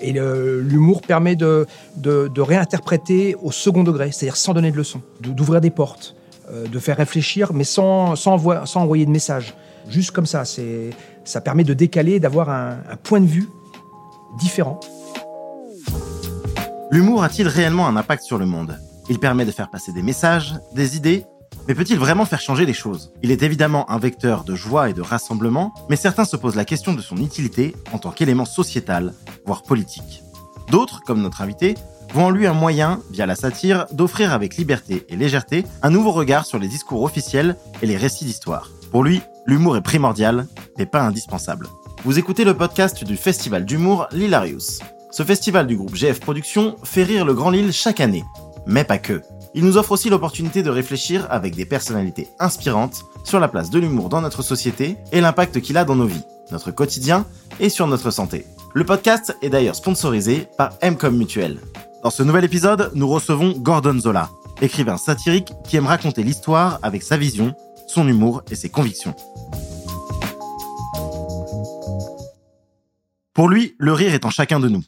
Et l'humour permet de, réinterpréter au second degré, c'est-à-dire sans donner de leçons, d'ouvrir des portes, euh, de faire réfléchir, mais sans, envoyer de message. Juste comme ça, ça permet de décaler, d'avoir un point de vue différent. L'humour a-t-il réellement un impact sur le monde? Il permet de faire passer des messages, des idées mais peut-il vraiment faire changer les choses? Il est évidemment un vecteur de joie et de rassemblement, mais certains se posent la question de son utilité en tant qu'élément sociétal, voire politique. D'autres, comme notre invité, voient en lui un moyen, via la satire, d'offrir avec liberté et légèreté un nouveau regard sur les discours officiels et les récits d'histoire. Pour lui, l'humour est primordial, mais pas indispensable. Vous écoutez le podcast du festival d'humour L'Hilarius. Ce festival du groupe GF Productions fait rire le Grand Lille chaque année, mais pas que. Il nous offre aussi l'opportunité de réfléchir avec des personnalités inspirantes sur la place de l'humour dans notre société et l'impact qu'il a dans nos vies, notre quotidien et sur notre santé. Le podcast est d'ailleurs sponsorisé par Mcom Mutuel. Dans ce nouvel épisode, nous recevons Gordon Zola, écrivain satirique qui aime raconter l'histoire avec sa vision, son humour et ses convictions. Pour lui, le rire est en chacun de nous.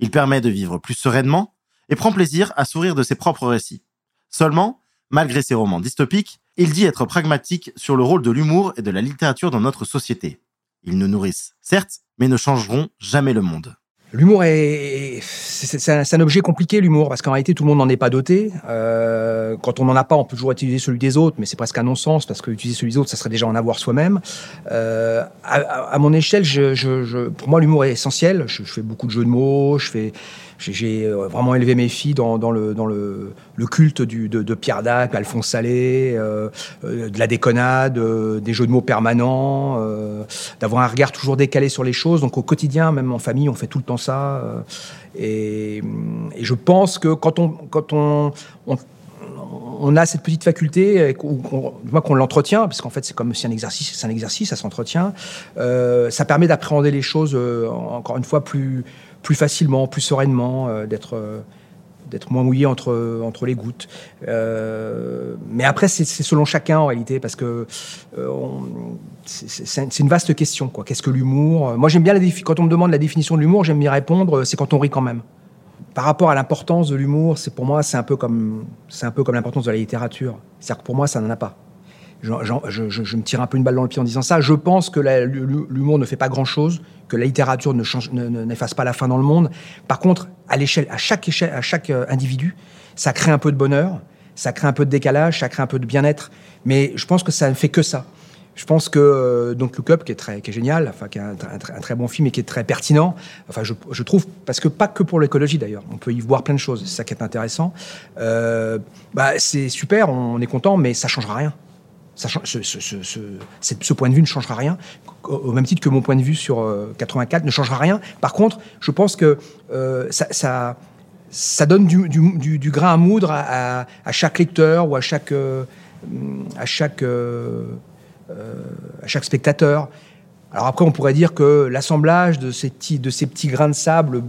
Il permet de vivre plus sereinement et prend plaisir à sourire de ses propres récits. Seulement, malgré ses romans dystopiques, il dit être pragmatique sur le rôle de l'humour et de la littérature dans notre société. Ils nous nourrissent, certes, mais ne changeront jamais le monde. L'humour est, c'est un, objet compliqué l'humour parce qu'en réalité tout le monde n'en est pas doté. Euh, quand on n'en a pas, on peut toujours utiliser celui des autres, mais c'est presque un non-sens parce que utiliser celui des autres, ça serait déjà en avoir soi-même. Euh, à, mon échelle, pour moi l'humour est essentiel. Je, je, fais beaucoup de jeux de mots, je fais, j'ai euh, vraiment élevé mes filles dans, le, dans le, culte du, de, Pierre Dac, Alphonse Salé, euh, euh, de la déconnade, des jeux de mots permanents, d'avoir un regard toujours décalé sur les choses. Donc au quotidien, même en famille, on fait tout le temps ça. Et, je pense que quand on, quand on a cette petite faculté, qu'on l'entretient, parce qu'en fait c'est comme si un exercice, c'est un exercice, ça s'entretient. ça permet d'appréhender les choses encore une fois plus plus facilement, plus sereinement, euh, d'être euh, d'être moins mouillé entre, entre les gouttes. Euh, mais après, c'est selon chacun en réalité, parce que c'est une vaste question. Qu'est-ce que l'humour? Moi, j'aime bien la quand on me demande la définition de l'humour, j'aime bien répondre, c'est quand on rit quand même. Par rapport à l'importance de l'humour, c'est pour moi, c'est un peu comme c'est un peu comme l'importance de la littérature. C'est-à-dire que pour moi, ça n'en a pas je, me tire un peu une balle dans le pied en disant ça. Je pense que l'humour ne fait pas grand-chose, que la littérature ne n'efface pas la fin dans le monde. Par contre, à l'échelle, à chaque à chaque euh, individu, ça crée un peu de bonheur, ça crée un peu de décalage, ça crée un peu de bien-être. Mais je pense que ça ne fait que ça. Je pense que euh, donc le club qui est très qui est génial, enfin qui est un, très bon film et qui est très pertinent. Enfin, je, trouve parce que pas que pour l'écologie d'ailleurs, on peut y voir plein de choses. C'est ça qui est intéressant. Euh, bah, c'est super, on est content, mais ça changera rien ce, point de vue ne changera rien, au même titre que mon point de vue sur 84 euh, ne changera rien. Par contre, je pense que euh, ça, ça, donne du, grain à moudre à, chaque lecteur ou à chaque, à chaque, à chaque spectateur. Alors après, on pourrait dire que l'assemblage de ces petits, grains de sable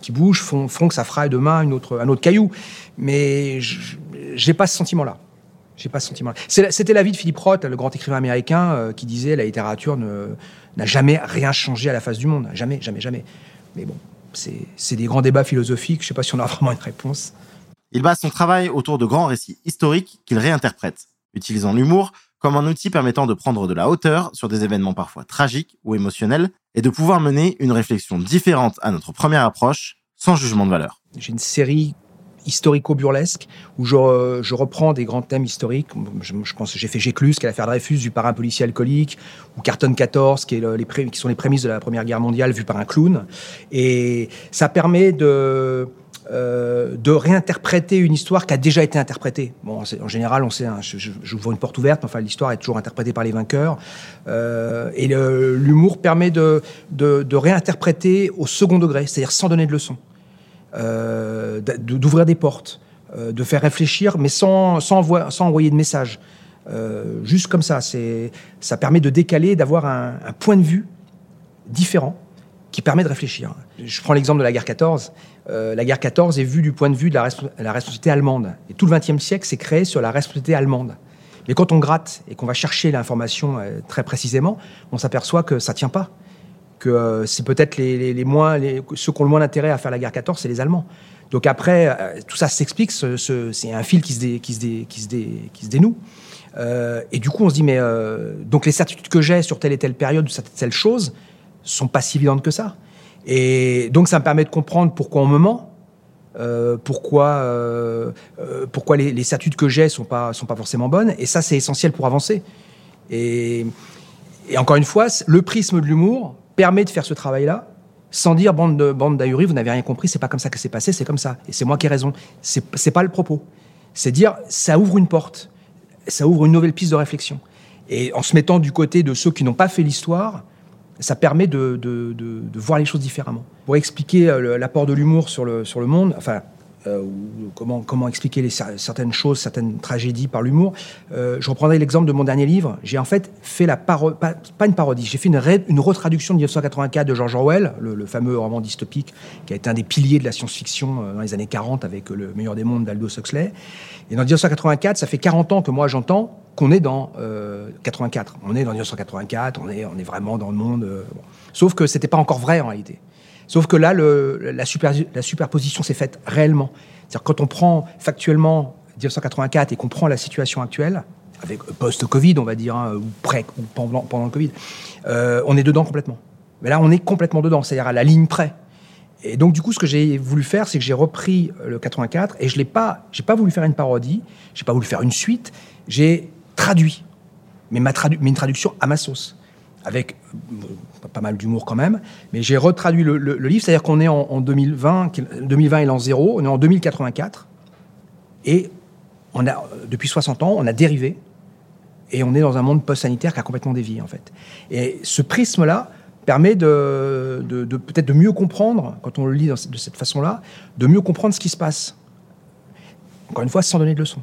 qui bougent font, que ça fera demain un autre caillou. Mais j'ai pas ce sentiment-là. J'ai pas ce sentiment. C'était l'avis de Philippe Roth, le grand écrivain américain, euh, qui disait la littérature n'a jamais rien changé à la face du monde, jamais, jamais, jamais. Mais bon, c'est des grands débats philosophiques. Je sais pas si on a vraiment une réponse. Il base son travail autour de grands récits historiques qu'il réinterprète, utilisant l'humour comme un outil permettant de prendre de la hauteur sur des événements parfois tragiques ou émotionnels et de pouvoir mener une réflexion différente à notre première approche sans jugement de valeur. J'ai une série historico-burlesque, où je, je, reprends des grands thèmes historiques. Je, je pense j'ai fait Géclus, qui est l'affaire Dreyfus, vue par un policier alcoolique, ou Carton 14, qui, est les qui sont les prémices de la Première Guerre mondiale, vue par un clown. Et ça permet de... Euh, de réinterpréter une histoire qui a déjà été interprétée. Bon, en général, on sait, hein, j'ouvre une porte ouverte, mais enfin, l'histoire est toujours interprétée par les vainqueurs. Euh, et l'humour permet de, réinterpréter au second degré, c'est-à-dire sans donner de leçons. Euh, d'ouvrir des portes, de faire réfléchir, mais sans, envoyer de message. Juste comme ça, ça permet de décaler, d'avoir un, point de vue différent qui permet de réfléchir. Je prends l'exemple de la guerre 14. la guerre 14 est vue du point de vue de la, responsabilité allemande. Et tout le XXe siècle s'est créé sur la responsabilité allemande. Mais quand on gratte et qu'on va chercher l'information très précisément, on s'aperçoit que ça tient pas que c'est peut-être les, moins, les, ceux qui ont le moins d'intérêt à faire la guerre 14, c'est les Allemands. Donc après, tout ça s'explique, c'est un fil qui se, dénoue. Euh, et du coup, on se dit, mais euh, donc les certitudes que j'ai sur telle et telle période ou telle chose sont pas si évidentes que ça. Et donc, ça me permet de comprendre pourquoi on me ment, euh, pourquoi, euh, euh, pourquoi les, les, certitudes que j'ai sont pas, sont pas forcément bonnes. Et ça, c'est essentiel pour avancer. Et, encore une fois, le prisme de l'humour permet de faire ce travail-là sans dire bande de bande d'ahuris, vous n'avez rien compris, c'est pas comme ça que c'est passé, c'est comme ça. Et c'est moi qui ai raison. C'est pas le propos. C'est dire, ça ouvre une porte ça ouvre une nouvelle piste de réflexion. Et en se mettant du côté de ceux qui n'ont pas fait l'histoire, ça permet de, voir les choses différemment. Pour expliquer euh, l'apport de l'humour sur le, monde, enfin, euh, comment, expliquer certaines choses, certaines tragédies par l'humour. Euh, je reprendrai l'exemple de mon dernier livre. J'ai en fait fait la parodie, pas, une parodie, j'ai fait une, une, retraduction de 1984 de George Orwell, le, fameux roman dystopique qui a été un des piliers de la science-fiction euh, dans les années 40 avec Le meilleur des mondes d'Aldous Huxley. Et dans 1984, ça fait 40 ans que moi j'entends qu'on est dans euh, 84. On est dans 1984, on est, on est vraiment dans le monde. Euh. Sauf que c'était pas encore vrai en réalité. Sauf que là, la, super, la, superposition s'est faite réellement. C'est-à-dire quand on prend factuellement 1984 et qu'on prend la situation actuelle, avec post-Covid, on va dire, hein, ou près, ou pendant, pendant le Covid, euh, on est dedans complètement. Mais là, on est complètement dedans, c'est-à-dire à la ligne près. Et donc, du coup, ce que j'ai voulu faire, c'est que j'ai repris le 84 et je l'ai pas, pas voulu faire une parodie, j'ai pas voulu faire une suite, j'ai traduit, mais, ma une traduction à ma sauce avec pas mal d'humour quand même, mais j'ai retraduit le, livre, c'est-à-dire qu'on est en, en 2020, 2020 est l'an zéro, on est en 2084, et depuis 60 ans, on a dérivé, et on est dans un monde post-sanitaire qui a complètement dévié, en fait. Et ce prisme-là permet de, de, de peut-être de mieux comprendre, quand on le lit de cette façon-là, de mieux comprendre ce qui se passe. Encore une fois, sans donner de leçons.